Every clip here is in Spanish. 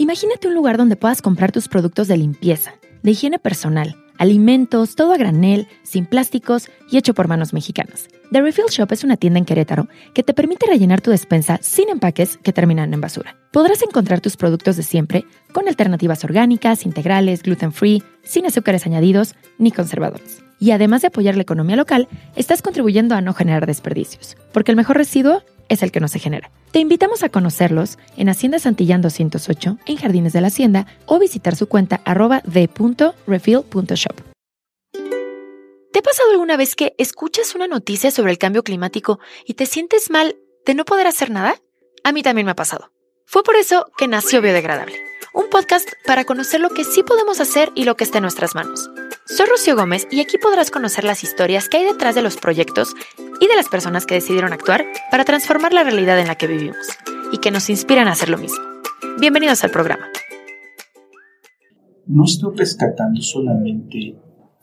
Imagínate un lugar donde puedas comprar tus productos de limpieza, de higiene personal, alimentos, todo a granel, sin plásticos y hecho por manos mexicanas. The Refill Shop es una tienda en Querétaro que te permite rellenar tu despensa sin empaques que terminan en basura. Podrás encontrar tus productos de siempre con alternativas orgánicas, integrales, gluten free, sin azúcares añadidos ni conservadores. Y además de apoyar la economía local, estás contribuyendo a no generar desperdicios, porque el mejor residuo es el que no se genera. Te invitamos a conocerlos en Hacienda Santillán 208, en Jardines de la Hacienda, o visitar su cuenta arroba de.refill.shop. ¿Te ha pasado alguna vez que escuchas una noticia sobre el cambio climático y te sientes mal de no poder hacer nada? A mí también me ha pasado. Fue por eso que nació Biodegradable, un podcast para conocer lo que sí podemos hacer y lo que está en nuestras manos. Soy Rocío Gómez y aquí podrás conocer las historias que hay detrás de los proyectos y de las personas que decidieron actuar para transformar la realidad en la que vivimos y que nos inspiran a hacer lo mismo. Bienvenidos al programa. No estoy rescatando solamente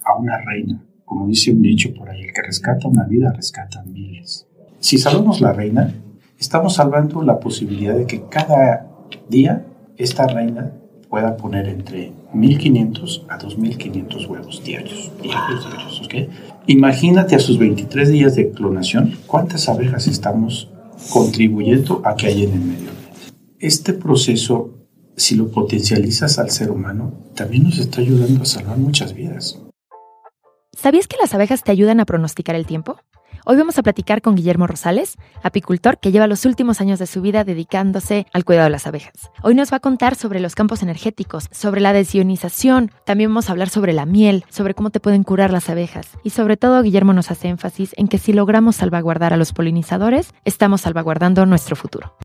a una reina, como dice un dicho por ahí, el que rescata una vida rescata miles. Si salvamos la reina, estamos salvando la posibilidad de que cada día esta reina pueda poner entre 1.500 a 2.500 huevos diarios. diarios, diarios ¿okay? Imagínate a sus 23 días de clonación, cuántas abejas estamos contribuyendo a que haya en el medio ambiente. Este proceso, si lo potencializas al ser humano, también nos está ayudando a salvar muchas vidas. ¿Sabías que las abejas te ayudan a pronosticar el tiempo? Hoy vamos a platicar con Guillermo Rosales, apicultor que lleva los últimos años de su vida dedicándose al cuidado de las abejas. Hoy nos va a contar sobre los campos energéticos, sobre la desionización, también vamos a hablar sobre la miel, sobre cómo te pueden curar las abejas y sobre todo Guillermo nos hace énfasis en que si logramos salvaguardar a los polinizadores, estamos salvaguardando nuestro futuro.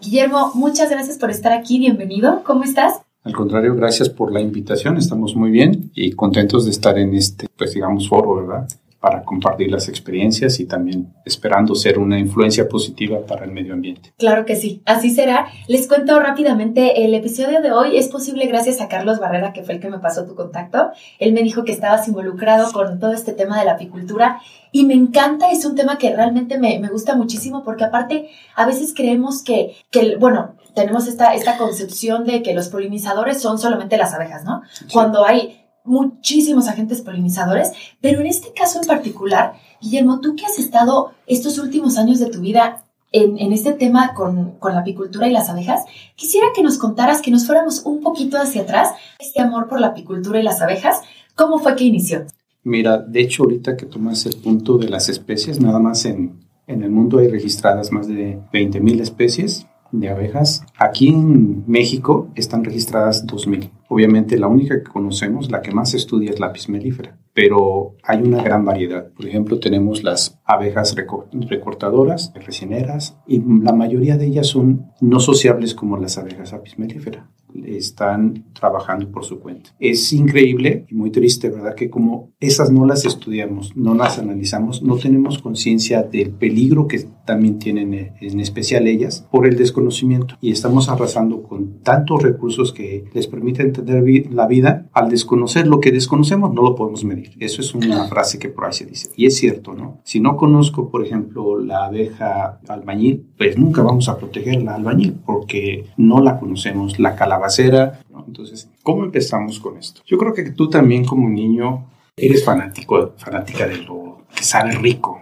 Guillermo, muchas gracias por estar aquí, bienvenido, ¿cómo estás? Al contrario, gracias por la invitación, estamos muy bien y contentos de estar en este, pues digamos, foro, ¿verdad? Para compartir las experiencias y también esperando ser una influencia positiva para el medio ambiente. Claro que sí, así será. Les cuento rápidamente, el episodio de hoy es posible gracias a Carlos Barrera, que fue el que me pasó tu contacto. Él me dijo que estabas involucrado con todo este tema de la apicultura y me encanta, es un tema que realmente me, me gusta muchísimo porque aparte a veces creemos que, que bueno, tenemos esta, esta concepción de que los polinizadores son solamente las abejas, ¿no? Cuando hay muchísimos agentes polinizadores, pero en este caso en particular, Guillermo, tú que has estado estos últimos años de tu vida en, este tema con, con, la apicultura y las abejas, quisiera que nos contaras, que nos fuéramos un poquito hacia atrás, este amor por la apicultura y las abejas, ¿cómo fue que inició? Mira, de hecho ahorita que tomas el punto de las especies, nada más en, en el mundo hay registradas más de 20.000 especies de abejas. Aquí en México están registradas 2.000. Obviamente la única que conocemos, la que más se estudia es la apis mellifera, pero hay una gran variedad. Por ejemplo, tenemos las abejas recortadoras, resineras, y la mayoría de ellas son no sociables como las abejas apis mellifera están trabajando por su cuenta. Es increíble y muy triste, ¿verdad? Que como esas no las estudiamos, no las analizamos, no tenemos conciencia del peligro que también tienen eh, en especial ellas por el desconocimiento y estamos arrasando con tantos recursos que les permiten entender la vida. Al desconocer lo que desconocemos no lo podemos medir. Eso es una frase que por ahí se dice y es cierto, ¿no? Si no conozco, por ejemplo, la abeja albañil, pues nunca vamos a proteger la albañil porque no la conocemos, la calabaza entonces, ¿cómo empezamos con esto? Yo creo que tú también como niño eres fanático, fanática de lo que sabe rico,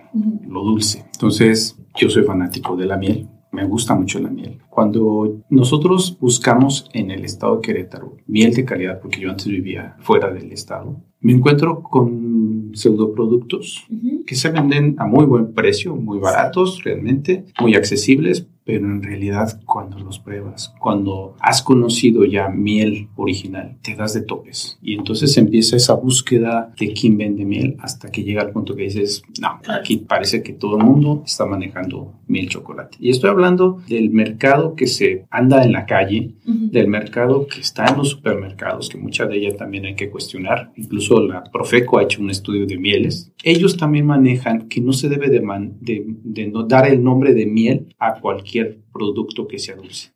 lo dulce. Entonces, yo soy fanático de la miel. Me gusta mucho la miel. Cuando nosotros buscamos en el estado de Querétaro miel de calidad, porque yo antes vivía fuera del estado, me encuentro con pseudoproductos que se venden a muy buen precio, muy baratos realmente, muy accesibles, pero en realidad cuando los pruebas, cuando has conocido ya miel original, te das de topes. Y entonces empieza esa búsqueda de quién vende miel hasta que llega al punto que dices, no, aquí parece que todo el mundo está manejando miel chocolate. Y estoy hablando del mercado que se anda en la calle, del mercado que está en los supermercados, que mucha de ella también hay que cuestionar. Incluso la Profeco ha hecho un estudio de mieles. Ellos también manejan que no se debe de, de, de no dar el nombre de miel a cualquier producto que sea dulce.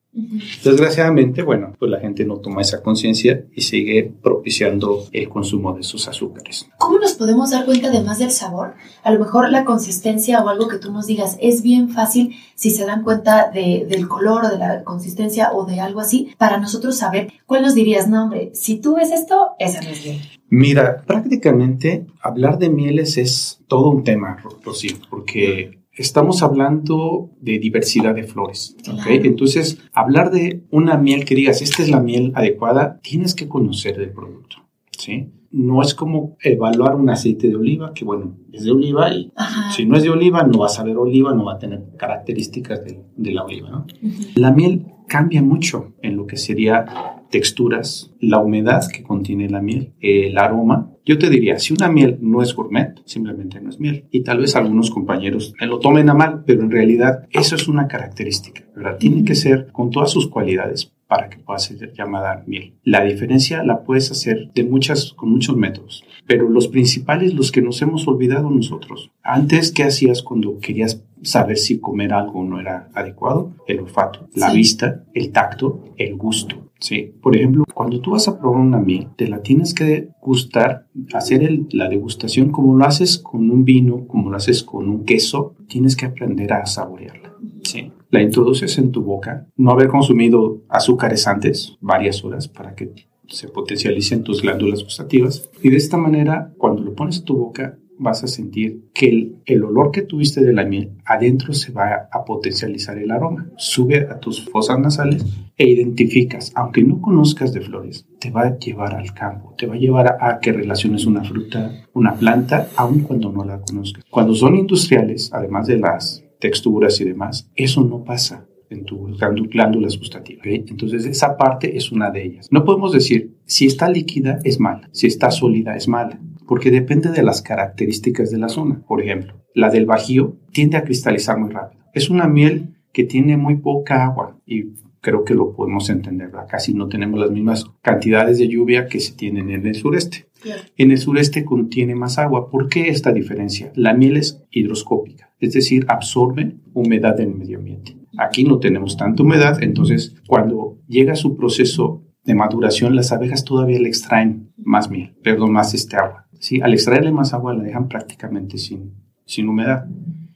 Desgraciadamente, bueno, pues la gente no toma esa conciencia y sigue propiciando el consumo de sus azúcares. ¿Cómo nos podemos dar cuenta además del sabor? A lo mejor la consistencia o algo que tú nos digas es bien fácil si se dan cuenta del color o de la consistencia o de algo así, para nosotros saber cuál nos dirías, no hombre, si tú ves esto, esa no es bien. Mira, prácticamente hablar de mieles es todo un tema, Rocío, porque estamos hablando de diversidad de flores. Entonces, hablar de una miel que digas, esta es la miel adecuada, tienes que conocer del producto. ¿sí? No es como evaluar un aceite de oliva, que bueno, es de oliva y si no es de oliva, no va a saber oliva, no va a tener características de, la oliva. ¿no? La miel cambia mucho en lo que sería texturas, la humedad que contiene la miel, el aroma. Yo te diría, si una miel no es gourmet, simplemente no es miel. Y tal vez algunos compañeros lo tomen a mal, pero en realidad eso es una característica, ¿verdad? Tiene que ser con todas sus cualidades para que pueda ser llamada miel. La diferencia la puedes hacer de muchas, con muchos métodos, pero los principales, los que nos hemos olvidado nosotros. Antes, ¿qué hacías cuando querías saber si comer algo no era adecuado? El olfato, la vista, el tacto, el gusto. Sí, por ejemplo, cuando tú vas a probar una miel, te la tienes que gustar, hacer la degustación como lo haces con un vino, como lo haces con un queso, tienes que aprender a saborearla. Sí la introduces en tu boca, no haber consumido azúcares antes, varias horas, para que se potencialicen tus glándulas gustativas. Y de esta manera, cuando lo pones en tu boca, vas a sentir que el, olor que tuviste de la miel adentro se va a potencializar el aroma. Sube a tus fosas nasales e identificas, aunque no conozcas de flores, te va a llevar al campo, te va a llevar a, a que relaciones una fruta, una planta, aun cuando no la conozcas. Cuando son industriales, además de las texturas y demás. Eso no pasa en tus glándulas gustativas. Entonces, esa parte es una de ellas. No podemos decir si está líquida es mala, si está sólida es mala, porque depende de las características de la zona. Por ejemplo, la del Bajío tiende a cristalizar muy rápido. Es una miel que tiene muy poca agua y creo que lo podemos entender. Casi no tenemos las mismas cantidades de lluvia que se tienen en el sureste. En el sureste contiene más agua. ¿Por qué esta diferencia? La miel es hidroscópica, es decir, absorbe humedad del medio ambiente. Aquí no tenemos tanta humedad, entonces cuando llega su proceso de maduración, las abejas todavía le extraen más miel, perdón, más este agua. ¿Sí? Al extraerle más agua la dejan prácticamente sin, sin humedad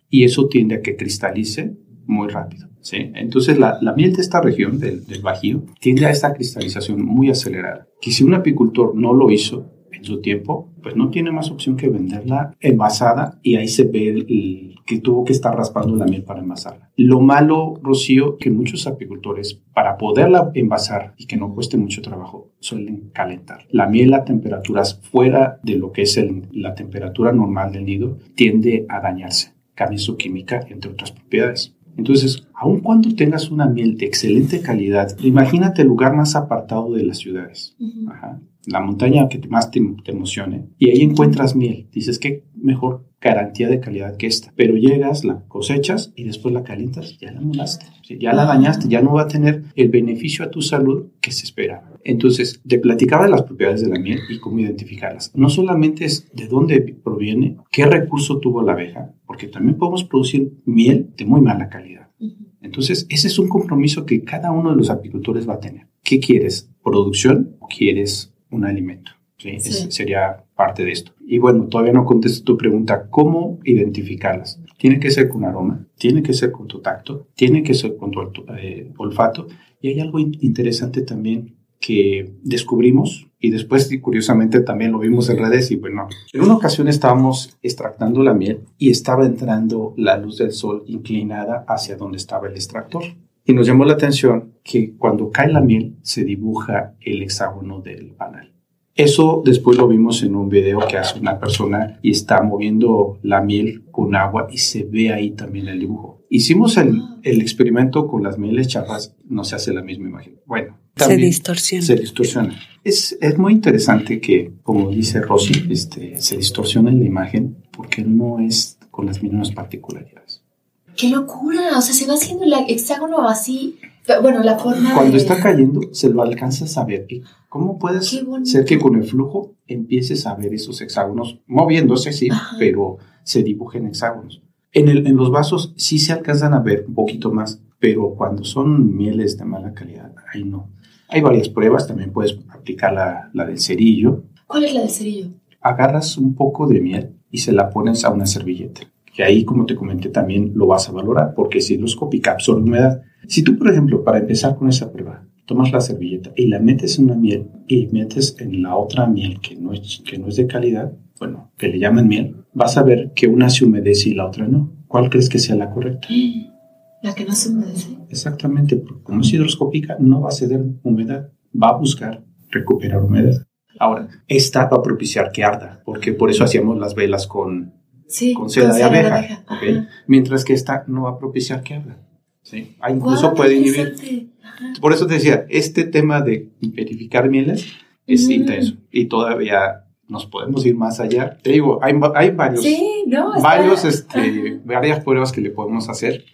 y eso tiende a que cristalice muy rápido. ¿sí? Entonces la, la, miel de esta región, del, del Bajío, tiende a esta cristalización muy acelerada, que si un apicultor no lo hizo, en su tiempo, pues no tiene más opción que venderla envasada y ahí se ve que tuvo que estar raspando la miel para envasarla. Lo malo, Rocío, que muchos apicultores, para poderla envasar y que no cueste mucho trabajo, suelen calentar. La miel a temperaturas fuera de lo que es la temperatura normal del nido tiende a dañarse, cambia su química, entre otras propiedades. Entonces, aun cuando tengas una miel de excelente calidad, imagínate el lugar más apartado de las ciudades. Ajá la montaña que más te, emocione, y ahí encuentras miel. Dices, que mejor garantía de calidad que esta. Pero llegas, la cosechas y después la calientas, ya la molaste, ya la dañaste, ya no va a tener el beneficio a tu salud que se espera. Entonces, te platicaba de las propiedades de la miel y cómo identificarlas. No solamente es de dónde proviene, qué recurso tuvo la abeja, porque también podemos producir miel de muy mala calidad. Entonces, ese es un compromiso que cada uno de los apicultores va a tener. ¿Qué quieres? ¿Producción o quieres un alimento. ¿Sí? sería parte de esto. Y bueno, todavía no contesto tu pregunta, ¿cómo identificarlas? Tiene que ser con aroma, tiene que ser con tu tacto, tiene que ser con tu eh, olfato. Y hay algo interesante también que descubrimos y después curiosamente también lo vimos en redes y bueno, en una ocasión estábamos extractando la miel y estaba entrando la luz del sol inclinada hacia donde estaba el extractor. Y nos llamó la atención que cuando cae la miel se dibuja el hexágono del panal. Eso después lo vimos en un video que hace una persona y está moviendo la miel con agua y se ve ahí también el dibujo. Hicimos el, el experimento con las mieles chafas, no se hace la misma imagen. Bueno, se distorsiona. Se distorsiona. Es, es muy interesante que, como dice Rosy, este, se distorsiona la imagen porque no es con las mismas particularidades. ¡Qué locura! O sea, se va haciendo el hexágono así. Bueno, la forma. Cuando está cayendo, se lo alcanzas a ver. ¿Cómo puede ser que con el flujo empieces a ver esos hexágonos moviéndose, sí, pero se dibujen hexágonos? En, el, en los vasos sí se alcanzan a ver un poquito más, pero cuando son mieles de mala calidad, ahí no. Hay varias pruebas, también puedes aplicar la, la del cerillo. ¿Cuál es la del cerillo? Agarras un poco de miel y se la pones a una servilleta. Que ahí, como te comenté, también lo vas a valorar, porque es hidroscópica, absorbe humedad. Si tú, por ejemplo, para empezar con esa prueba, tomas la servilleta y la metes en una miel y metes en la otra miel que no es, que no es de calidad, bueno, que le llaman miel, vas a ver que una se humedece y la otra no. ¿Cuál crees que sea la correcta? La que no se humedece. Exactamente, porque como es hidroscópica, no va a ceder humedad, va a buscar recuperar humedad. Ahora, esta va a propiciar que arda, porque por eso hacíamos las velas con, con seda, de abeja. Mientras que esta no va a propiciar que arda. ¿Sí? Ah, incluso puede inhibir. Por eso te decía, este tema de verificar mieles es intenso y todavía nos podemos ir más allá. Te digo, hay, hay varios, varios este, varias pruebas que le podemos hacer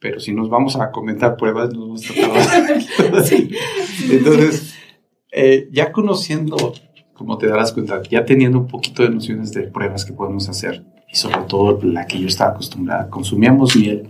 pero si nos vamos a comentar pruebas, nos vamos a tardar. Entonces, eh, ya conociendo, como te darás cuenta, ya teniendo un poquito de nociones de pruebas que podemos hacer, y sobre todo la que yo estaba acostumbrada, consumíamos miel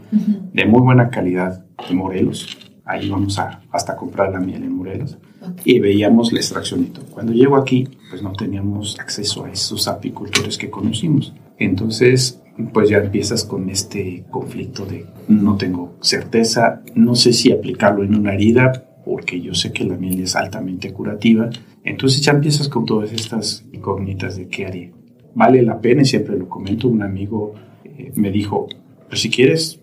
de muy buena calidad de Morelos. Ahí vamos a hasta comprar la miel en Morelos y veíamos la extracción y todo. Cuando llego aquí, pues no teníamos acceso a esos apicultores que conocimos. Entonces, pues ya empiezas con este conflicto de no tengo certeza, no sé si aplicarlo en una herida, porque yo sé que la miel es altamente curativa. Entonces ya empiezas con todas estas incógnitas de qué haré. Vale la pena, y siempre lo comento, un amigo eh, me dijo, pues si quieres,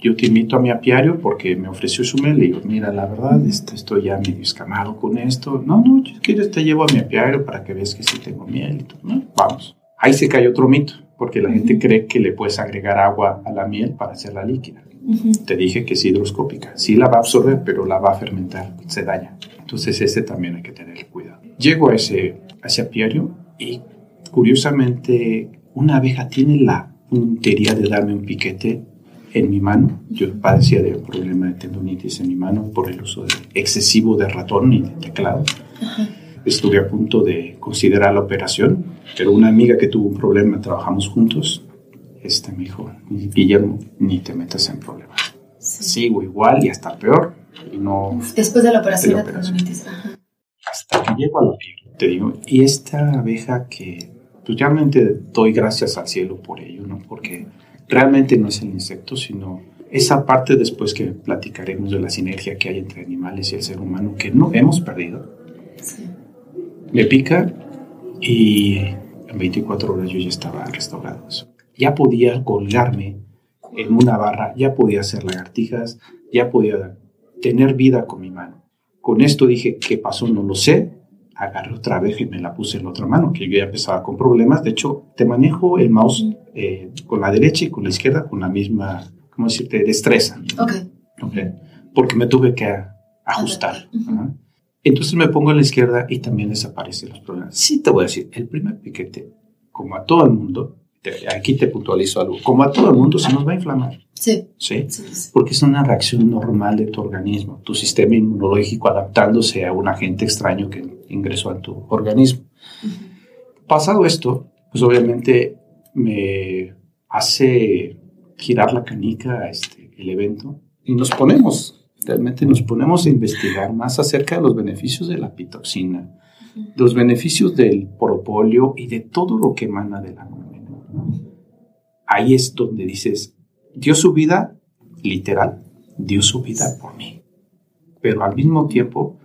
yo te invito a mi apiario porque me ofreció su miel. Le digo, mira, la verdad, este, estoy ya medio escamado con esto. No, no, si quieres te llevo a mi apiario para que veas que sí tengo miel y todo. Vamos. Ahí se cae otro mito porque la gente cree que le puedes agregar agua a la miel para hacerla líquida. Te dije que es hidroscópica. Sí la va a absorber, pero la va a fermentar, se daña. Entonces ese también hay que tener cuidado. Llego a ese, a ese apiario y curiosamente una abeja tiene la puntería de darme un piquete en mi mano. Yo padecía de un problema de tendonitis en mi mano por el uso excesivo de ratón y de teclado. Estuve a punto de considerar la operación pero una amiga que tuvo un problema, trabajamos juntos, este me dijo, Guillermo, ni te metas en problemas. Sigo igual y hasta peor. Y no Después de la operación de, Hasta que llego a la piel, te digo. Y esta abeja que, pues realmente doy gracias al cielo por ello, ¿no? Porque realmente no es el insecto, sino esa parte después que platicaremos de la sinergia que hay entre animales y el ser humano, que no hemos perdido. Sí. Me pica y en 24 horas yo ya estaba restaurado. Ya podía colgarme en una barra, ya podía hacer lagartijas, ya podía tener vida con mi mano. Con esto dije, ¿qué pasó? No lo sé. Agarré otra vez y me la puse en la otra mano, que yo ya empezaba con problemas. De hecho, te manejo el mouse eh, con la derecha y con la izquierda con la misma, ¿cómo decirte?, destreza. Ok. okay. Porque me tuve que ajustar. Entonces me pongo a la izquierda y también desaparecen los problemas. Sí te voy a decir, el primer piquete, como a todo el mundo, aquí te puntualizo algo, como a todo el mundo se nos va a inflamar. Sí. ¿Sí? Porque es una reacción normal de tu organismo, tu sistema inmunológico adaptándose a un agente extraño que ingresó a tu organismo. Pasado esto, pues obviamente me hace girar la canica este, el evento y nos ponemos realmente nos ponemos a investigar más acerca de los beneficios de la pitoxina, los beneficios del propóleo y de todo lo que emana de la nube. Ahí es donde dices, dio su vida, literal, dio su vida por mí. Pero al mismo tiempo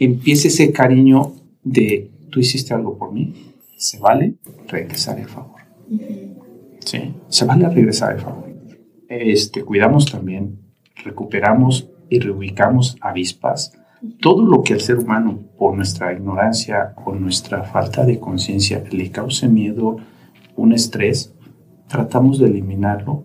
empieza ese cariño de, tú hiciste algo por mí, se vale regresar el favor. Sí, se vale regresar el favor. Este, cuidamos también, recuperamos y reubicamos avispas, todo lo que al ser humano, por nuestra ignorancia o nuestra falta de conciencia, le cause miedo, un estrés, tratamos de eliminarlo,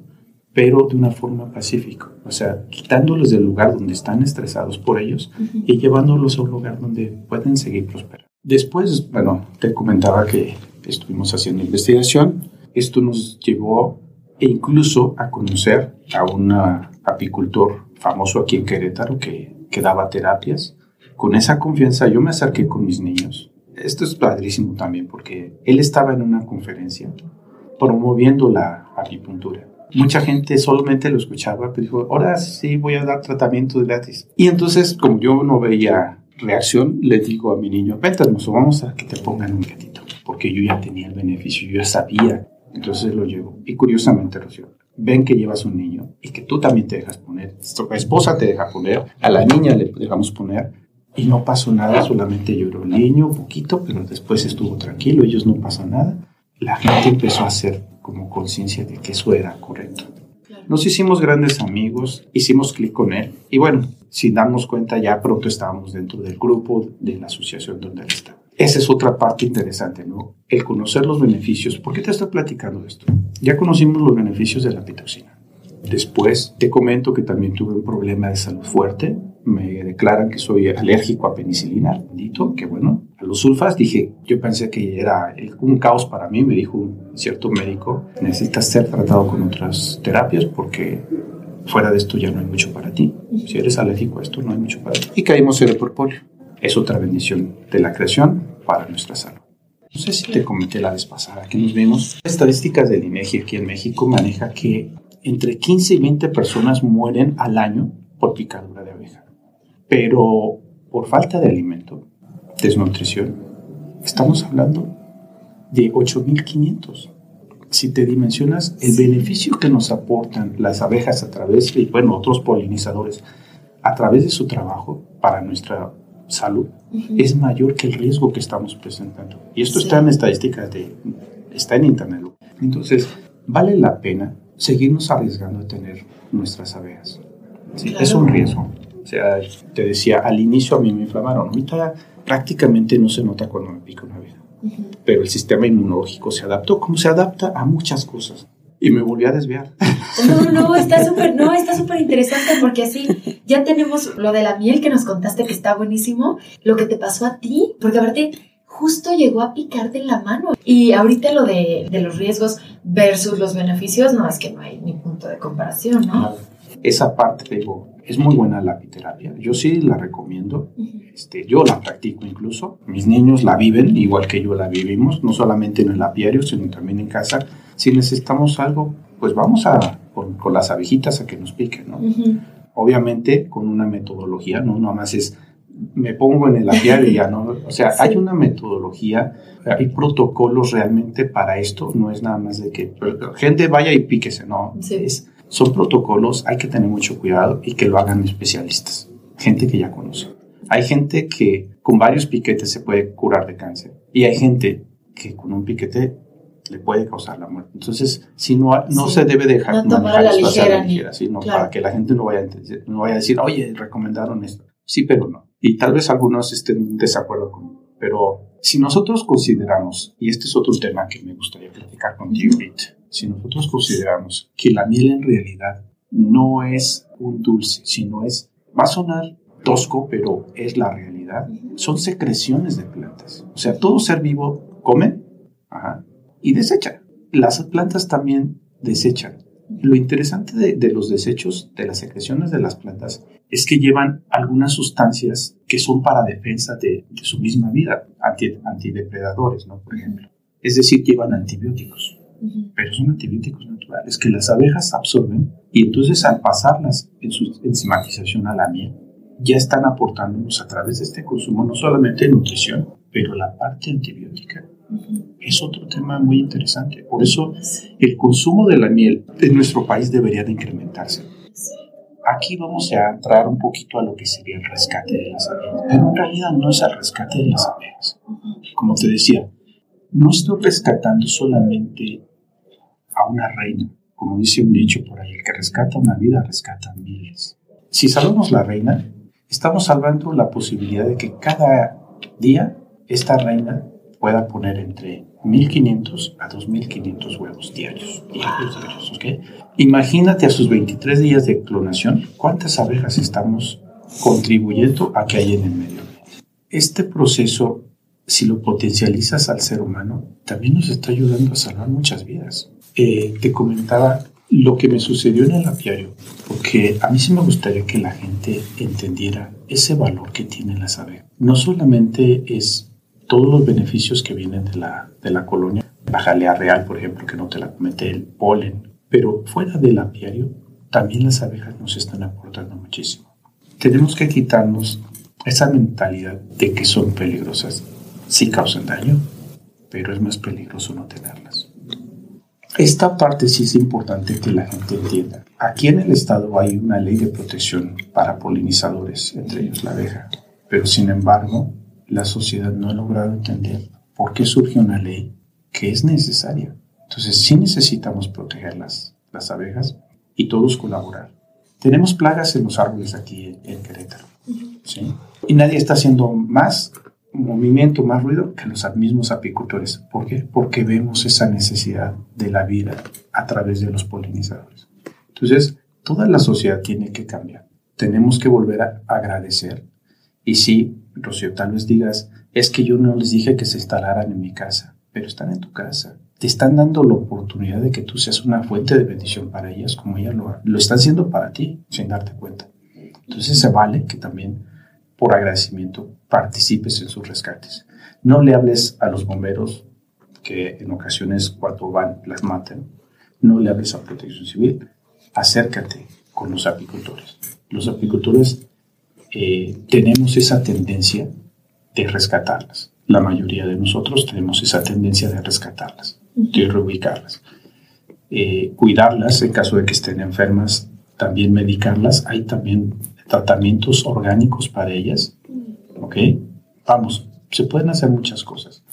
pero de una forma pacífica, o sea, quitándolos del lugar donde están estresados por ellos y llevándolos a un lugar donde pueden seguir prosperando. Después, bueno, te comentaba que estuvimos haciendo investigación, esto nos llevó e incluso a conocer a un apicultor famoso aquí en Querétaro que, que daba terapias. Con esa confianza yo me acerqué con mis niños. Esto es padrísimo también porque él estaba en una conferencia promoviendo la acupuntura. Mucha gente solamente lo escuchaba, pero dijo, ahora sí voy a dar tratamiento gratis. Y entonces, como yo no veía reacción, le digo a mi niño, vente hermoso, vamos a que te pongan un gatito, porque yo ya tenía el beneficio, yo ya sabía. Entonces lo llevo. Y curiosamente, Rocío, ven que llevas un niño y que tú también te dejas poner, tu esposa te deja poner, a la niña le dejamos poner, y no pasó nada, solamente lloró el niño un poquito, pero después estuvo tranquilo, ellos no pasa nada. La gente empezó a hacer como conciencia de que eso era correcto. Nos hicimos grandes amigos, hicimos clic con él y bueno, sin darnos cuenta ya pronto estábamos dentro del grupo de la asociación donde él está. Esa es otra parte interesante, ¿no? El conocer los beneficios. ¿Por qué te estoy platicando esto? Ya conocimos los beneficios de la pitoxina. Después te comento que también tuve un problema de salud fuerte. Me declaran que soy alérgico a penicilina, bendito, que bueno. A los sulfas dije, yo pensé que era un caos para mí. Me dijo un cierto médico, necesitas ser tratado con otras terapias porque fuera de esto ya no hay mucho para ti. Si eres alérgico a esto, no hay mucho para ti. Y caímos en el polio. Es otra bendición de la creación para nuestra salud. No sé si te comenté la vez pasada que nos vimos. Estadísticas del INEGI aquí en México maneja que entre 15 y 20 personas mueren al año por picadura de abeja. Pero por falta de alimento, desnutrición, estamos hablando de 8.500. Si te dimensionas el beneficio que nos aportan las abejas a través de, bueno, otros polinizadores, a través de su trabajo para nuestra salud, es mayor que el riesgo que estamos presentando. Y esto está en estadísticas de, está en internet. Entonces, vale la pena seguirnos arriesgando a tener nuestras abejas. Es un riesgo. O sea, te decía, al inicio a mí me inflamaron. Ahorita prácticamente no se nota cuando me pica una abeja. Pero el sistema inmunológico se adaptó, como se adapta a muchas cosas. Y me volví a desviar. No, no, está súper, no, está súper interesante porque así ya tenemos lo de la miel que nos contaste que está buenísimo, lo que te pasó a ti, porque aparte justo llegó a picarte en la mano. Y ahorita lo de, de, los riesgos versus los beneficios, no, es que no hay ni punto de comparación, ¿no? Esa parte, digo, es muy buena la apiterapia. Yo sí la recomiendo. este, yo la practico incluso. Mis niños la viven igual que yo la vivimos, no solamente en el apiario, sino también en casa. Si necesitamos algo, pues vamos a con, con las abejitas a que nos piquen, ¿no? Obviamente con una metodología, no nada más es me pongo en el aviario y ya no. O sea, hay una metodología, hay protocolos realmente para esto. No es nada más de que gente vaya y píquese, no. Es, son protocolos, hay que tener mucho cuidado y que lo hagan especialistas, gente que ya conoce. Hay gente que con varios piquetes se puede curar de cáncer y hay gente que con un piquete le puede causar la muerte. Entonces, si no, no se debe dejar no manejar a la ligera, sino para que la gente no vaya, no vaya a decir, oye, recomendaron esto. Sí, pero no y tal vez algunos estén en desacuerdo conmigo, pero si nosotros consideramos, y este es otro tema que me gustaría platicar contigo ahorita, si nosotros consideramos que la miel en realidad no es un dulce, sino es, va a sonar tosco, pero es la realidad, son secreciones de plantas. O sea, todo ser vivo come y desecha. Las plantas también desechan. Lo interesante de, los desechos, de las secreciones de las plantas, es que llevan algunas sustancias que son para defensa de, su misma vida, antidepredadores, ¿no? Por ejemplo. Es decir, llevan antibióticos, pero son antibióticos naturales que las abejas absorben y entonces al pasarlas en su enzimatización a la miel, ya están aportándonos a través de este consumo no solamente nutrición, pero la parte antibiótica es otro tema muy interesante. Por eso el consumo de la miel en nuestro país debería de incrementarse. Aquí vamos a entrar un poquito a lo que sería el rescate de las abejas, pero en realidad no es el rescate de las abejas. Como te decía, no estoy rescatando solamente a una reina, como dice un dicho por ahí, el que rescata una vida rescata miles. Si salvamos la reina, estamos salvando la posibilidad de que cada día esta reina pueda poner entre 1.500 a 2.500 huevos diarios. Imagínate a sus 23 días de clonación, cuántas abejas estamos contribuyendo a que haya en el medio Este proceso, si lo potencializas al ser humano, también nos está ayudando a salvar muchas vidas. Eh, te comentaba lo que me sucedió en el apiario, porque a mí sí me gustaría que la gente entendiera ese valor que tienen las abejas. No solamente es todos los beneficios que vienen de la, de la colonia. La jalea real, por ejemplo, que no te la comete el polen, Pero fuera del apiario, también las abejas nos están aportando muchísimo. Tenemos que quitarnos esa mentalidad de que son peligrosas. Sí causan daño, pero es más peligroso no tenerlas. Esta parte sí es importante que la gente entienda. Aquí en el estado hay una ley de protección para polinizadores, entre ellos la abeja, pero sin embargo la sociedad no ha logrado entender por qué surge una ley que es necesaria. Entonces sí necesitamos proteger las, las abejas y todos colaborar. Tenemos plagas en los árboles aquí en, Querétaro. ¿sí? Y nadie está haciendo más movimiento, más ruido que los mismos apicultores. ¿Por qué? Porque vemos esa necesidad de la vida a través de los polinizadores. Entonces, toda la sociedad tiene que cambiar. Tenemos que volver a agradecer. Y sí, Rocío, tal vez digas, es que yo no les dije que se instalaran en mi casa, pero están en tu casa. Te están dando la oportunidad de que tú seas una fuente de bendición para ellas, como ellas lo, lo están haciendo para ti, sin darte cuenta. Entonces se vale que también por agradecimiento participes en sus rescates. No le hables a los bomberos que en ocasiones cuando van las matan. No le hables a protección civil. Acércate con los apicultores. Los apicultores eh, tenemos esa tendencia de rescatarlas. La mayoría de nosotros tenemos esa tendencia de rescatarlas, de reubicarlas. Eh, cuidarlas en caso de que estén enfermas, también medicarlas. Hay también tratamientos orgánicos para ellas. ¿Ok? Vamos, se pueden hacer muchas cosas,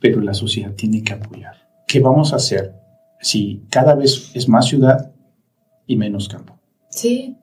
pero la sociedad tiene que apoyar. ¿Qué vamos a hacer si cada vez es más ciudad y menos campo? Sí.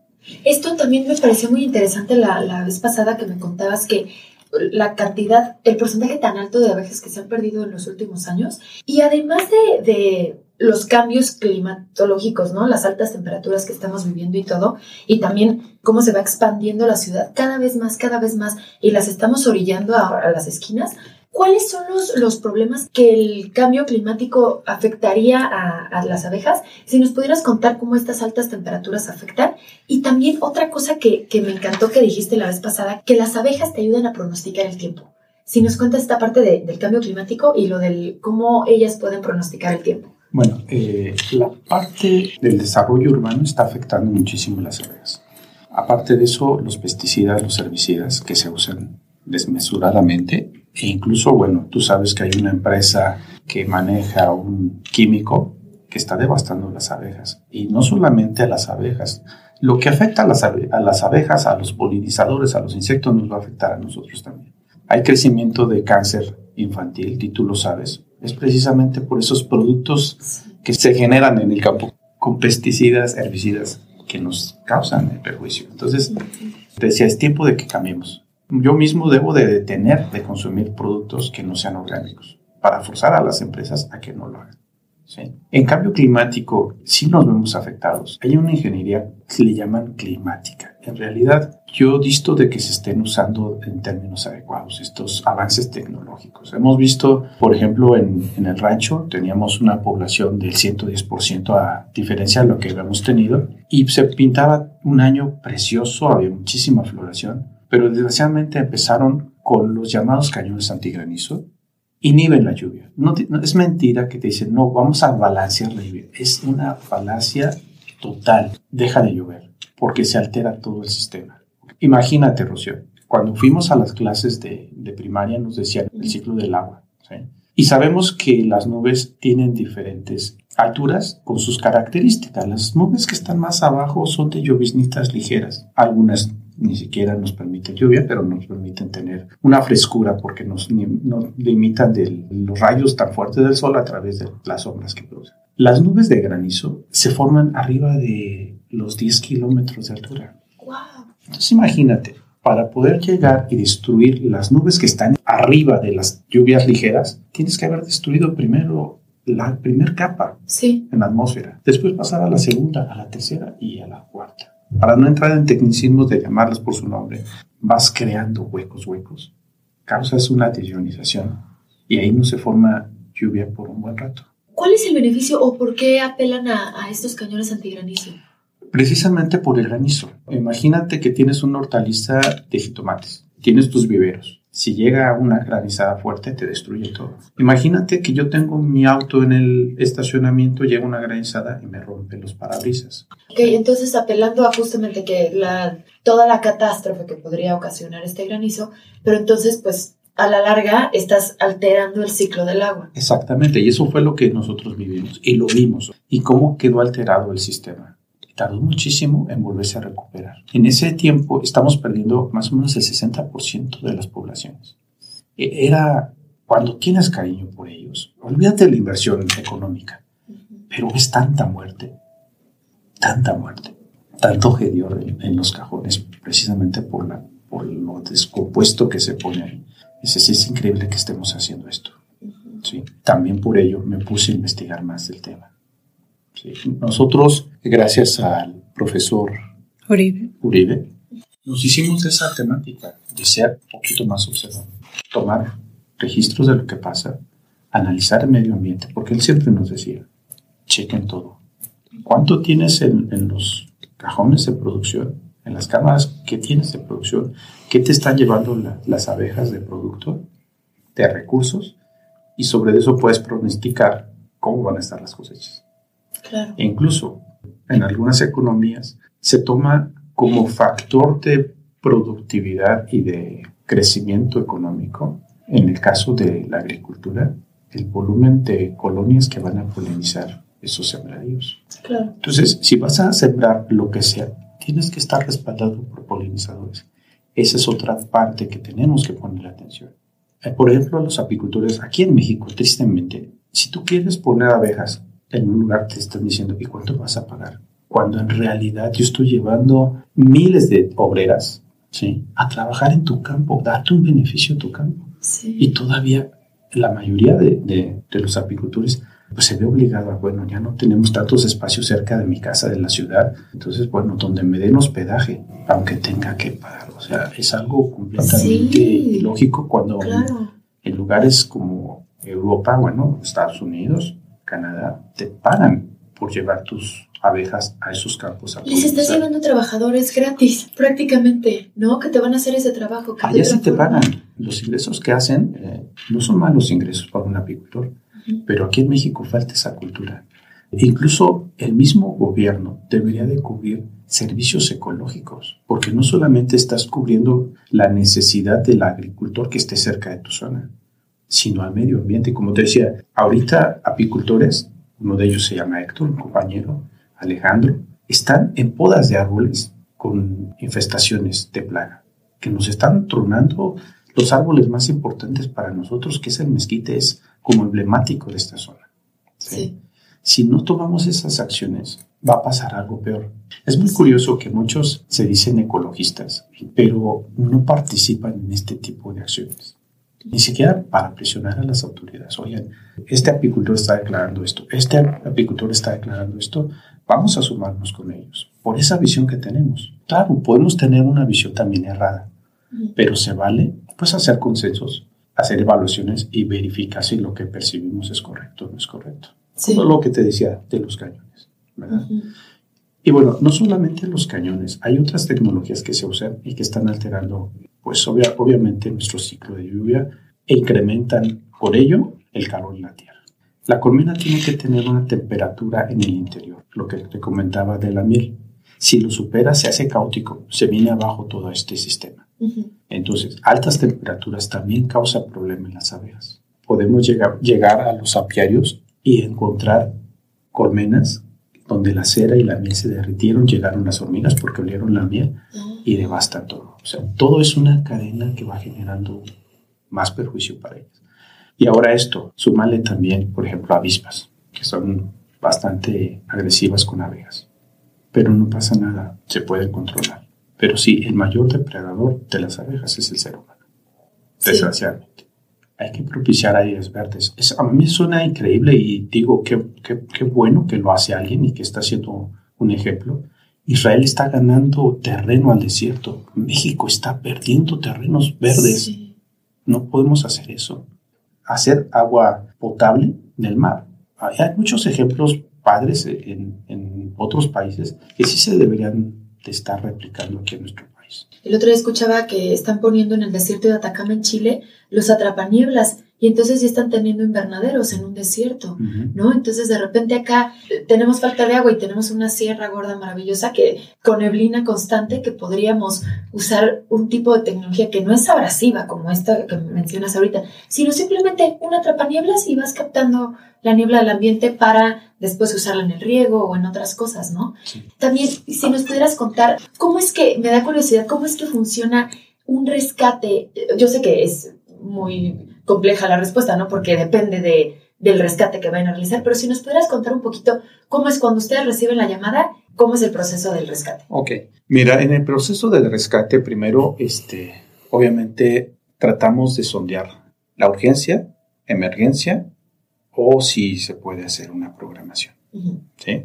Esto también me pareció muy interesante la, la vez pasada que me contabas que la cantidad, el porcentaje tan alto de abejas que se han perdido en los últimos años. Y además de, de, los cambios climatológicos, ¿no? Las altas temperaturas que estamos viviendo y todo, y también cómo se va expandiendo la ciudad cada vez más, cada vez más, y las estamos orillando a, las esquinas. ¿Cuáles son los, los, problemas que el cambio climático afectaría a, a, las abejas? Si nos pudieras contar cómo estas altas temperaturas afectan. Y también otra cosa que, que me encantó que dijiste la vez pasada, que las abejas te ayudan a pronosticar el tiempo. Si nos cuentas esta parte de, del cambio climático y lo del cómo ellas pueden pronosticar el tiempo. Bueno, eh, la parte del desarrollo urbano está afectando muchísimo las abejas. Aparte de eso, los pesticidas, los herbicidas que se usan desmesuradamente e incluso, bueno, tú sabes que hay una empresa que maneja un químico que está devastando las abejas. Y no solamente a las abejas. Lo que afecta a las, a las abejas, a los polinizadores, a los insectos, nos va a afectar a nosotros también. Hay crecimiento de cáncer infantil, y tú lo sabes, es precisamente por esos productos que se generan en el campo con pesticidas, herbicidas que nos causan el perjuicio. Entonces, te decía, es tiempo de que cambiemos. Yo mismo debo de detener de consumir productos que no sean orgánicos para forzar a las empresas a que no lo hagan. En cambio climático, sí nos vemos afectados. Hay una ingeniería que le llaman climática. En realidad, yo visto de que se estén usando en términos adecuados estos avances tecnológicos. Hemos visto, por ejemplo, en, en el rancho teníamos una población del 110% a diferencia de lo que habíamos tenido y se pintaba un año precioso, había muchísima floración, pero desgraciadamente empezaron con los llamados cañones antigranizo inhiben la lluvia. No, es mentira que te dicen, no, vamos a balancear la lluvia. Es una falacia total. Deja de llover porque se altera todo el sistema. Imagínate, Rocío, cuando fuimos a las clases de, primaria nos decían el ciclo del agua. Y sabemos que las nubes tienen diferentes alturas con sus características. Las nubes que están más abajo son de lloviznitas ligeras, algunas ni siquiera nos permiten lluvia, pero nos permiten tener una frescura porque nos, limitan de los rayos tan fuertes del sol a través de las sombras que producen. Las nubes de granizo se forman arriba de los 10 kilómetros de altura. Entonces imagínate, para poder llegar y destruir las nubes que están arriba de las lluvias ligeras, tienes que haber destruido primero la primera capa sí. en la atmósfera, después pasar a la segunda, a la tercera y a la cuarta para no entrar en tecnicismos de llamarlas por su nombre, vas creando huecos, huecos. Causas una desionización y ahí no se forma lluvia por un buen rato. ¿Cuál es el beneficio o por qué apelan a, estos cañones antigranizo? Precisamente por el granizo. Imagínate que tienes una hortaliza de jitomates, tienes tus viveros Si llega una granizada fuerte, te destruye todo. Imagínate que yo tengo mi auto en el estacionamiento, llega una granizada y me rompe los parabrisas. Ok, entonces apelando a justamente que la, toda la catástrofe que podría ocasionar este granizo, pero entonces pues a la larga estás alterando el ciclo del agua. Exactamente, y eso fue lo que nosotros vivimos y lo vimos. ¿Y cómo quedó alterado el sistema? Tardó muchísimo en volverse a recuperar. En ese tiempo estamos perdiendo más o menos el 60% de las poblaciones. E, era cuando tienes cariño por ellos, olvídate de la inversión económica, pero es tanta muerte, tanta muerte, tanto hedor en, en los cajones, precisamente por, la, por lo descompuesto que se pone ahí. Es, es increíble que estemos haciendo esto. ¿sí? También por ello me puse a investigar más del tema. Nosotros, gracias al profesor Uribe. nos hicimos esa temática de ser un poquito más observador, tomar registros de lo que pasa, analizar el medio ambiente, porque él siempre nos decía, chequen todo. ¿Cuánto tienes en, los cajones de producción, en las cámaras que tienes de producción? ¿Qué te están llevando las abejas de producto, de recursos? Y sobre eso puedes pronosticar cómo van a estar las cosechas. E incluso en algunas economías se toma como factor de productividad y de crecimiento económico, en el caso de la agricultura, el volumen de colonias que van a polinizar esos sembradíos. Entonces, si vas a sembrar lo que sea, tienes que estar respaldado por polinizadores. Esa es otra parte que tenemos que poner atención. Eh, por ejemplo, los apicultores, aquí en México, tristemente, si tú quieres poner abejas en un lugar te están diciendo, ¿y cuánto vas a pagar? Cuando en realidad yo estoy llevando miles de obreras ¿sí? a trabajar en tu campo, darte un beneficio a tu campo. Y todavía la mayoría de, de, los apicultores pues se ve obligado a, bueno, ya no tenemos tantos espacios cerca de mi casa, de la ciudad, entonces, bueno, donde me den hospedaje, aunque tenga que pagar. O sea, es algo completamente ilógico cuando en lugares como Europa, bueno, Estados Unidos, Canadá te pagan por llevar tus abejas a esos campos. A Les estás llevando trabajadores gratis, prácticamente, ¿no? Que te van a hacer ese trabajo. Allá sí te pagan. Los ingresos que hacen eh, no son malos ingresos para un apicultor, pero aquí en México falta esa cultura. Incluso el mismo gobierno debería de cubrir servicios ecológicos, porque no solamente estás cubriendo la necesidad del agricultor que esté cerca de tu zona, sino al medio ambiente. Como te decía, ahorita apicultores, uno de ellos se llama Héctor, un compañero, Alejandro, están en podas de árboles con infestaciones de plaga, que nos están tronando los árboles más importantes para nosotros, que es el mezquite, es como emblemático de esta zona. Si no tomamos esas acciones, va a pasar algo peor. Es muy curioso que muchos se dicen ecologistas, pero no participan en este tipo de acciones ni siquiera para presionar a las autoridades. Oigan, este apicultor está declarando esto, este apicultor está declarando esto, vamos a sumarnos con ellos, por esa visión que tenemos. Claro, podemos tener una visión también errada, pero se vale pues hacer consensos, hacer evaluaciones y verificar si lo que percibimos es correcto o no es correcto. Todo lo que te decía de los cañones, ¿verdad? Y bueno, no solamente los cañones, hay otras tecnologías que se usan y que están alterando pues obviamente nuestro ciclo de lluvia e incrementan por ello el calor en la tierra. La colmena tiene que tener una temperatura en el interior, lo que te comentaba de la miel. Si lo supera, se hace caótico, se viene abajo todo este sistema. Entonces, altas temperaturas también causan problemas en las abejas. Podemos llegar, llegar a los apiarios y encontrar colmenas donde la cera y la miel se derritieron, llegaron las hormigas porque olieron la miel y devastan todo. O sea, todo es una cadena que va generando más perjuicio para ellas. Y ahora esto, súmale también, por ejemplo, avispas, que son bastante agresivas con abejas. Pero no pasa nada, se puede controlar. Pero sí, el mayor depredador de las abejas es el ser humano, desgraciadamente. Hay que propiciar áreas verdes. a mí me suena increíble y digo qué que, bueno que lo hace alguien y que está haciendo un ejemplo, Israel está ganando terreno al desierto. México está perdiendo terrenos verdes. No podemos hacer eso. Hacer agua potable del mar. Hay muchos ejemplos padres en, otros países que sí se deberían de estar replicando aquí en nuestro. El otro día escuchaba que están poniendo en el desierto de Atacama, en Chile, los atrapanieblas y entonces ya están teniendo invernaderos en un desierto, ¿no? Entonces de repente acá tenemos falta de agua y tenemos una sierra gorda maravillosa que con neblina constante que podríamos usar un tipo de tecnología que no es abrasiva como esta que mencionas ahorita, sino simplemente un atrapanieblas y vas captando la niebla del ambiente para después usarla en el riego o en otras cosas, ¿no? También, si nos pudieras contar, ¿cómo es que, me da curiosidad, cómo es que funciona un rescate? Yo sé que es muy compleja la respuesta, ¿no? Porque depende de, del rescate que vayan a realizar, pero si nos pudieras contar un poquito cómo es cuando ustedes reciben la llamada, cómo es el proceso del rescate. Ok, mira, en el proceso del rescate, primero, este, obviamente tratamos de sondear la urgencia, emergencia o si se puede hacer una programación. ¿sí?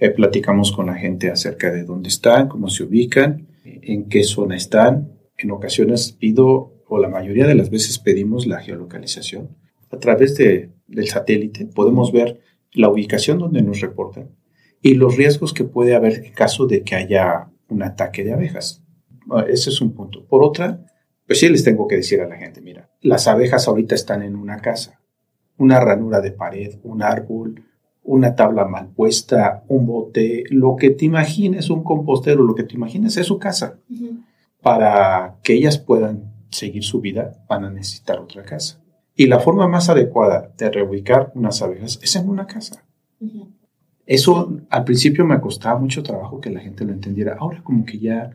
Eh, platicamos con la gente acerca de dónde están, cómo se ubican, en qué zona están. En ocasiones pido, o la mayoría de las veces pedimos la geolocalización. A través de, del satélite podemos ver la ubicación donde nos reportan y los riesgos que puede haber en caso de que haya un ataque de abejas. Ah, ese es un punto. Por otra, pues sí les tengo que decir a la gente, mira, las abejas ahorita están en una casa una ranura de pared, un árbol, una tabla mal puesta, un bote, lo que te imagines, un compostero, lo que te imagines es su casa. Para que ellas puedan seguir su vida, van a necesitar otra casa. Y la forma más adecuada de reubicar unas abejas es en una casa. Eso al principio me costaba mucho trabajo que la gente lo entendiera. Ahora como que ya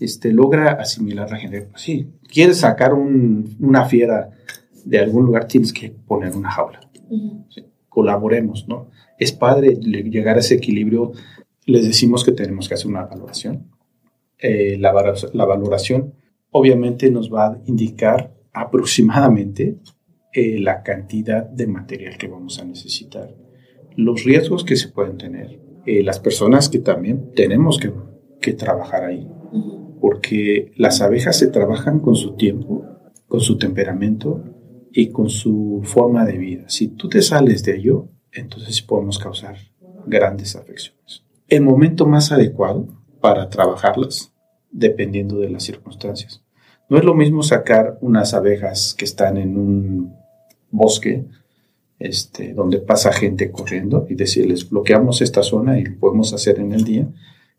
este, logra asimilar la gente. Pues sí, quieres sacar una fiera de algún lugar tienes que poner una jaula. Colaboremos, ¿no? Es padre llegar a ese equilibrio. Les decimos que tenemos que hacer una valoración. Eh, la, la, valoración obviamente nos va a indicar aproximadamente eh, la cantidad de material que vamos a necesitar, los riesgos que se pueden tener, eh, las personas que también tenemos que, que trabajar ahí, porque las abejas se trabajan con su tiempo, con su temperamento, y con su forma de vida. Si tú te sales de ello, entonces podemos causar grandes afecciones. El momento más adecuado para trabajarlas, dependiendo de las circunstancias. No es lo mismo sacar unas abejas que están en un bosque, este, donde pasa gente corriendo y decirles bloqueamos esta zona y lo podemos hacer en el día,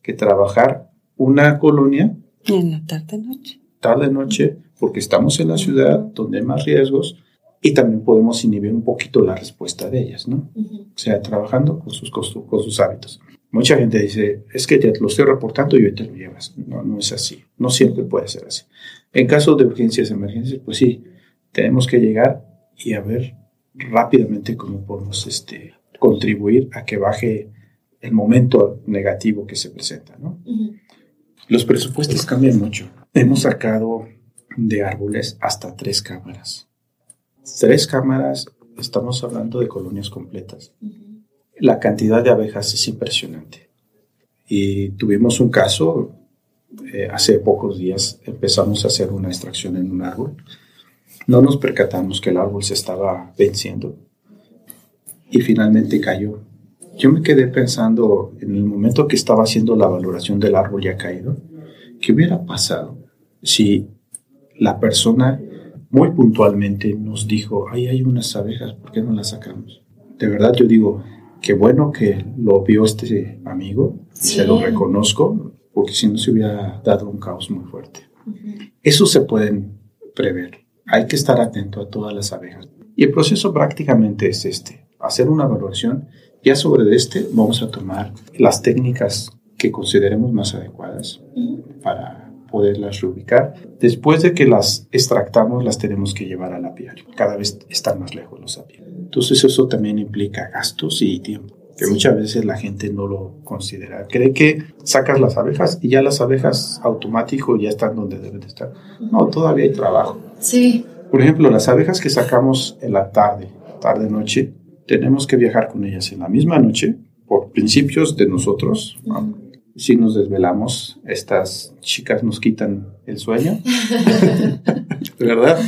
que trabajar una colonia en la tarde noche. Tarde noche, porque estamos en la ciudad donde hay más riesgos y también podemos inhibir un poquito la respuesta de ellas, ¿no? O sea, trabajando con sus, con sus hábitos. Mucha gente dice, es que te lo estoy reportando y hoy te lo llevas. No, no es así. No siempre puede ser así. En caso de urgencias, emergencias, pues sí, tenemos que llegar y a ver rápidamente cómo podemos este, contribuir a que baje el momento negativo que se presenta, ¿no? Los presupuestos cambian mucho. Hemos sacado de árboles hasta tres cámaras tres cámaras, estamos hablando de colonias completas. La cantidad de abejas es impresionante. Y tuvimos un caso, eh, hace pocos días empezamos a hacer una extracción en un árbol. No nos percatamos que el árbol se estaba venciendo y finalmente cayó. Yo me quedé pensando en el momento que estaba haciendo la valoración del árbol ya caído, ¿qué hubiera pasado si la persona muy puntualmente nos dijo, ahí hay unas abejas, ¿por qué no las sacamos? De verdad yo digo, qué bueno que lo vio este amigo, se lo reconozco, porque si no se hubiera dado un caos muy fuerte. Eso se pueden prever. Hay que estar atento a todas las abejas. Y el proceso prácticamente es este, hacer una evaluación. Ya sobre este vamos a tomar las técnicas que consideremos más adecuadas para poderlas reubicar. Después de que las extractamos, las tenemos que llevar al apiario. Cada vez están más lejos los apiarios. Entonces eso también implica gastos y tiempo que muchas veces la gente no lo considera. Cree que sacas las abejas y ya las abejas automático ya están donde deben de estar. No, todavía hay trabajo. Sí. Por ejemplo, las abejas que sacamos en la tarde, tarde noche, tenemos que viajar con ellas en la misma noche por principios de nosotros, si nos desvelamos, estas chicas nos quitan el sueño, ¿verdad?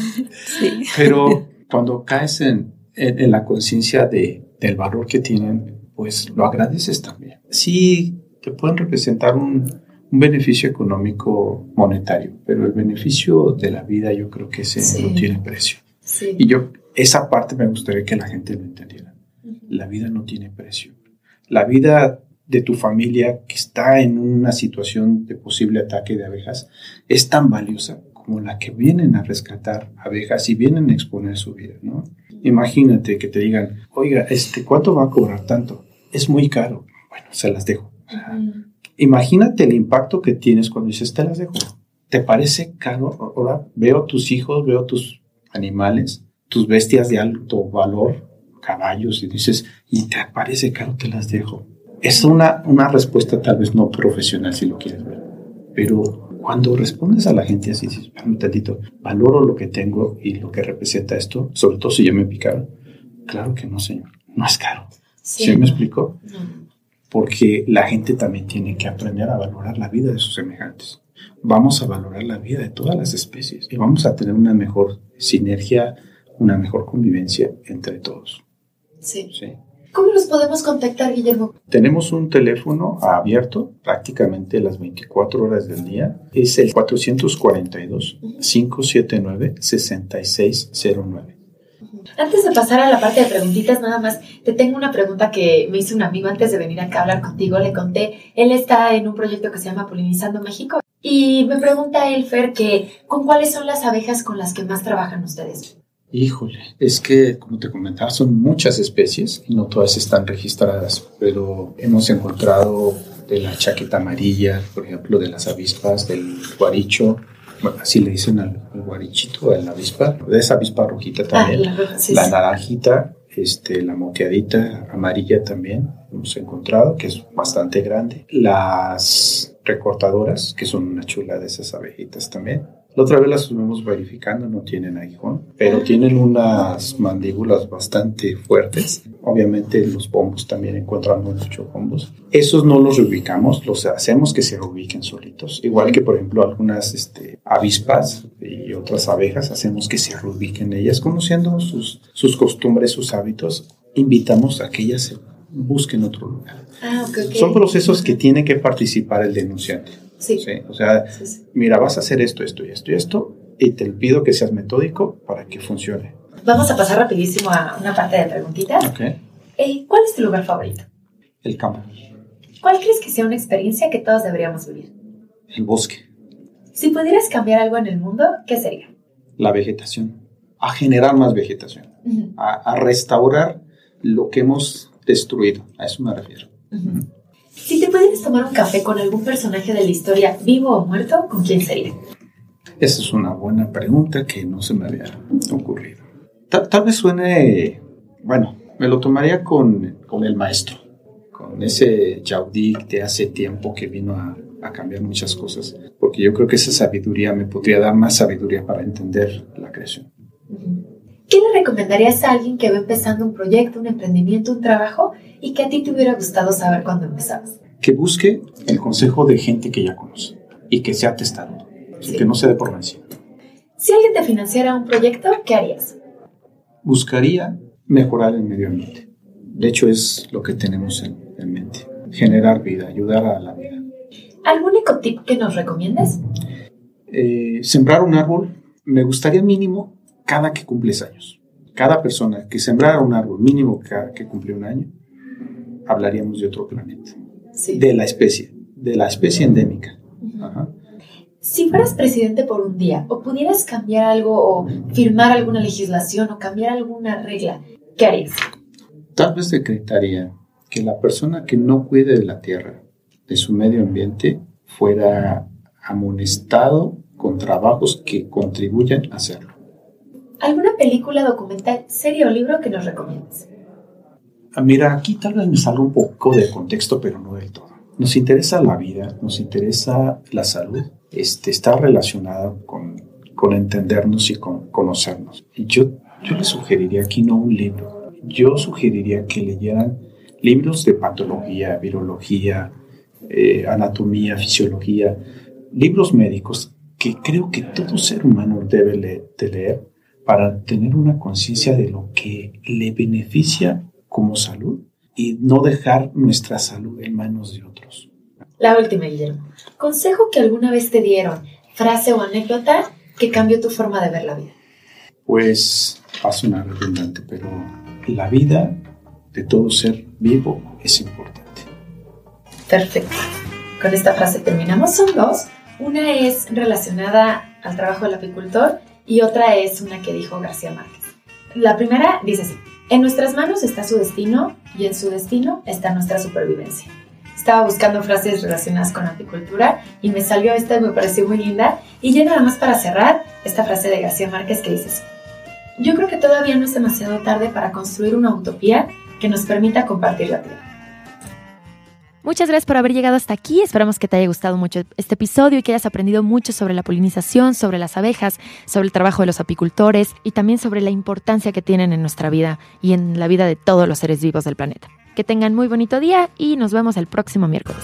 Sí. Pero cuando caes en, en, la conciencia de, del valor que tienen, pues lo agradeces también. Sí, te pueden representar un, un beneficio económico monetario, pero el beneficio de la vida yo creo que ese no tiene precio. Y yo, esa parte me gustaría que la gente lo entendiera. La vida no tiene precio. La vida de tu familia que está en una situación de posible ataque de abejas es tan valiosa como la que vienen a rescatar abejas y vienen a exponer su vida, ¿no? Imagínate que te digan, oiga, este, ¿cuánto va a cobrar tanto? Es muy caro. Bueno, se las dejo. Imagínate el impacto que tienes cuando dices, te las dejo. ¿Te parece caro? Ahora veo tus hijos, veo tus animales, tus bestias de alto valor, caballos, y dices, y te parece caro, te las dejo. Es una, una respuesta tal vez no profesional si lo quieres ver, pero cuando respondes a la gente así, dices, un tantito, valoro lo que tengo y lo que representa esto, sobre todo si ya me picaron. Claro que no, señor, no es caro. ¿Sí, me explico? porque la gente también tiene que aprender a valorar la vida de sus semejantes. Vamos a valorar la vida de todas las especies y vamos a tener una mejor sinergia, una mejor convivencia entre todos. Sí. ¿Cómo los podemos contactar, Guillermo? Tenemos un teléfono abierto prácticamente las 24 horas del día. Es el 442-579-6609. Antes de pasar a la parte de preguntitas, nada más, te tengo una pregunta que me hizo un amigo antes de venir acá a hablar contigo. Le conté, él está en un proyecto que se llama Polinizando México. Y me pregunta él, Fer, que ¿con cuáles son las abejas con las que más trabajan ustedes? Híjole, es que, como te comentaba, son muchas especies y no todas están registradas, pero hemos encontrado de la chaqueta amarilla, por ejemplo, de las avispas, del guaricho, así le dicen al, guarichito, a la avispa, de esa avispa rojita también, ah, la, naranjita, este, la moteadita amarilla también hemos encontrado, que es bastante grande, las recortadoras, que son una chula de esas abejitas también, la otra vez las estuvimos verificando, no tienen aguijón, pero tienen unas mandíbulas bastante fuertes. Obviamente los bombos también encontramos muchos bombos. Esos no los reubicamos, los hacemos que se reubiquen solitos. Igual que, por ejemplo, algunas este, avispas y otras abejas, hacemos que se reubiquen ellas, conociendo sus, sus costumbres, sus hábitos. Invitamos a que ellas se busquen otro lugar. Ah, Son procesos que tiene que participar el denunciante. Sí. O sea, mira, vas a hacer esto, esto y esto y esto, y te pido que seas metódico para que funcione. Vamos a pasar rapidísimo a una parte de preguntitas. Okay. Eh, ¿Cuál es tu lugar favorito? El campo. ¿Cuál crees que sea una experiencia que todos deberíamos vivir? El bosque. Si pudieras cambiar algo en el mundo, ¿qué sería? La vegetación. A generar más vegetación. a, restaurar lo que hemos destruido. A eso me refiero. Si te pudieras tomar un café con algún personaje de la historia, vivo o muerto, ¿con quién sería? Esa es una buena pregunta que no se me había ocurrido. Tal, vez suene, bueno, me lo tomaría con, con el maestro, con ese Yaudí de hace tiempo que vino a, a cambiar muchas cosas, porque yo creo que esa sabiduría me podría dar más sabiduría para entender la creación. ¿Qué le recomendarías a alguien que va empezando un proyecto, un emprendimiento, un trabajo y que a ti te hubiera gustado saber cuando empezabas? Que busque el consejo de gente que ya conoce y que sea testado y que no se dé por vencido. Si alguien te financiara un proyecto, ¿qué harías? Buscaría mejorar el medio ambiente. De hecho, es lo que tenemos en, mente. Generar vida, ayudar a la vida. ¿Algún ecotip que nos recomiendes? Eh, sembrar un árbol. Me gustaría mínimo cada que cumples años. Cada persona que sembrara un árbol mínimo cada que cumple un año, hablaríamos de otro planeta. De la especie, de la especie endémica. Si fueras presidente por un día o pudieras cambiar algo o firmar alguna legislación o cambiar alguna regla, ¿qué harías? Tal vez decretaría que la persona que no cuide de la tierra, de su medio ambiente, fuera amonestado con trabajos que contribuyan a hacerlo. ¿Alguna película, documental, serie o libro que nos recomiendes? Ah, mira, aquí tal vez me salga un poco de contexto, pero no del todo. Nos interesa la vida, nos interesa la salud, este, está relacionada con, con entendernos y con conocernos. Y yo, yo le sugeriría aquí no un libro, yo sugeriría que leyeran libros de patología, virología, eh, anatomía, fisiología, libros médicos que creo que todo ser humano debe de leer para tener una conciencia de lo que le beneficia como salud y no dejar nuestra salud en manos de otros. La última, Guillermo. Consejo que alguna vez te dieron, frase o anécdota que cambió tu forma de ver la vida. Pues va a sonar redundante, pero la vida de todo ser vivo es importante. Perfecto. Con esta frase terminamos. Son dos. Una es relacionada al trabajo del apicultor y otra es una que dijo García Márquez. La primera dice así, en nuestras manos está su destino y en su destino está nuestra supervivencia. Estaba buscando frases relacionadas con apicultura y me salió esta y me pareció muy linda. Y ya nada más para cerrar, esta frase de García Márquez que dice así, yo creo que todavía no es demasiado tarde para construir una utopía que nos permita compartir la tierra. Muchas gracias por haber llegado hasta aquí. Esperamos que te haya gustado mucho este episodio y que hayas aprendido mucho sobre la polinización, sobre las abejas, sobre el trabajo de los apicultores y también sobre la importancia que tienen en nuestra vida y en la vida de todos los seres vivos del planeta. Que tengan muy bonito día y nos vemos el próximo miércoles.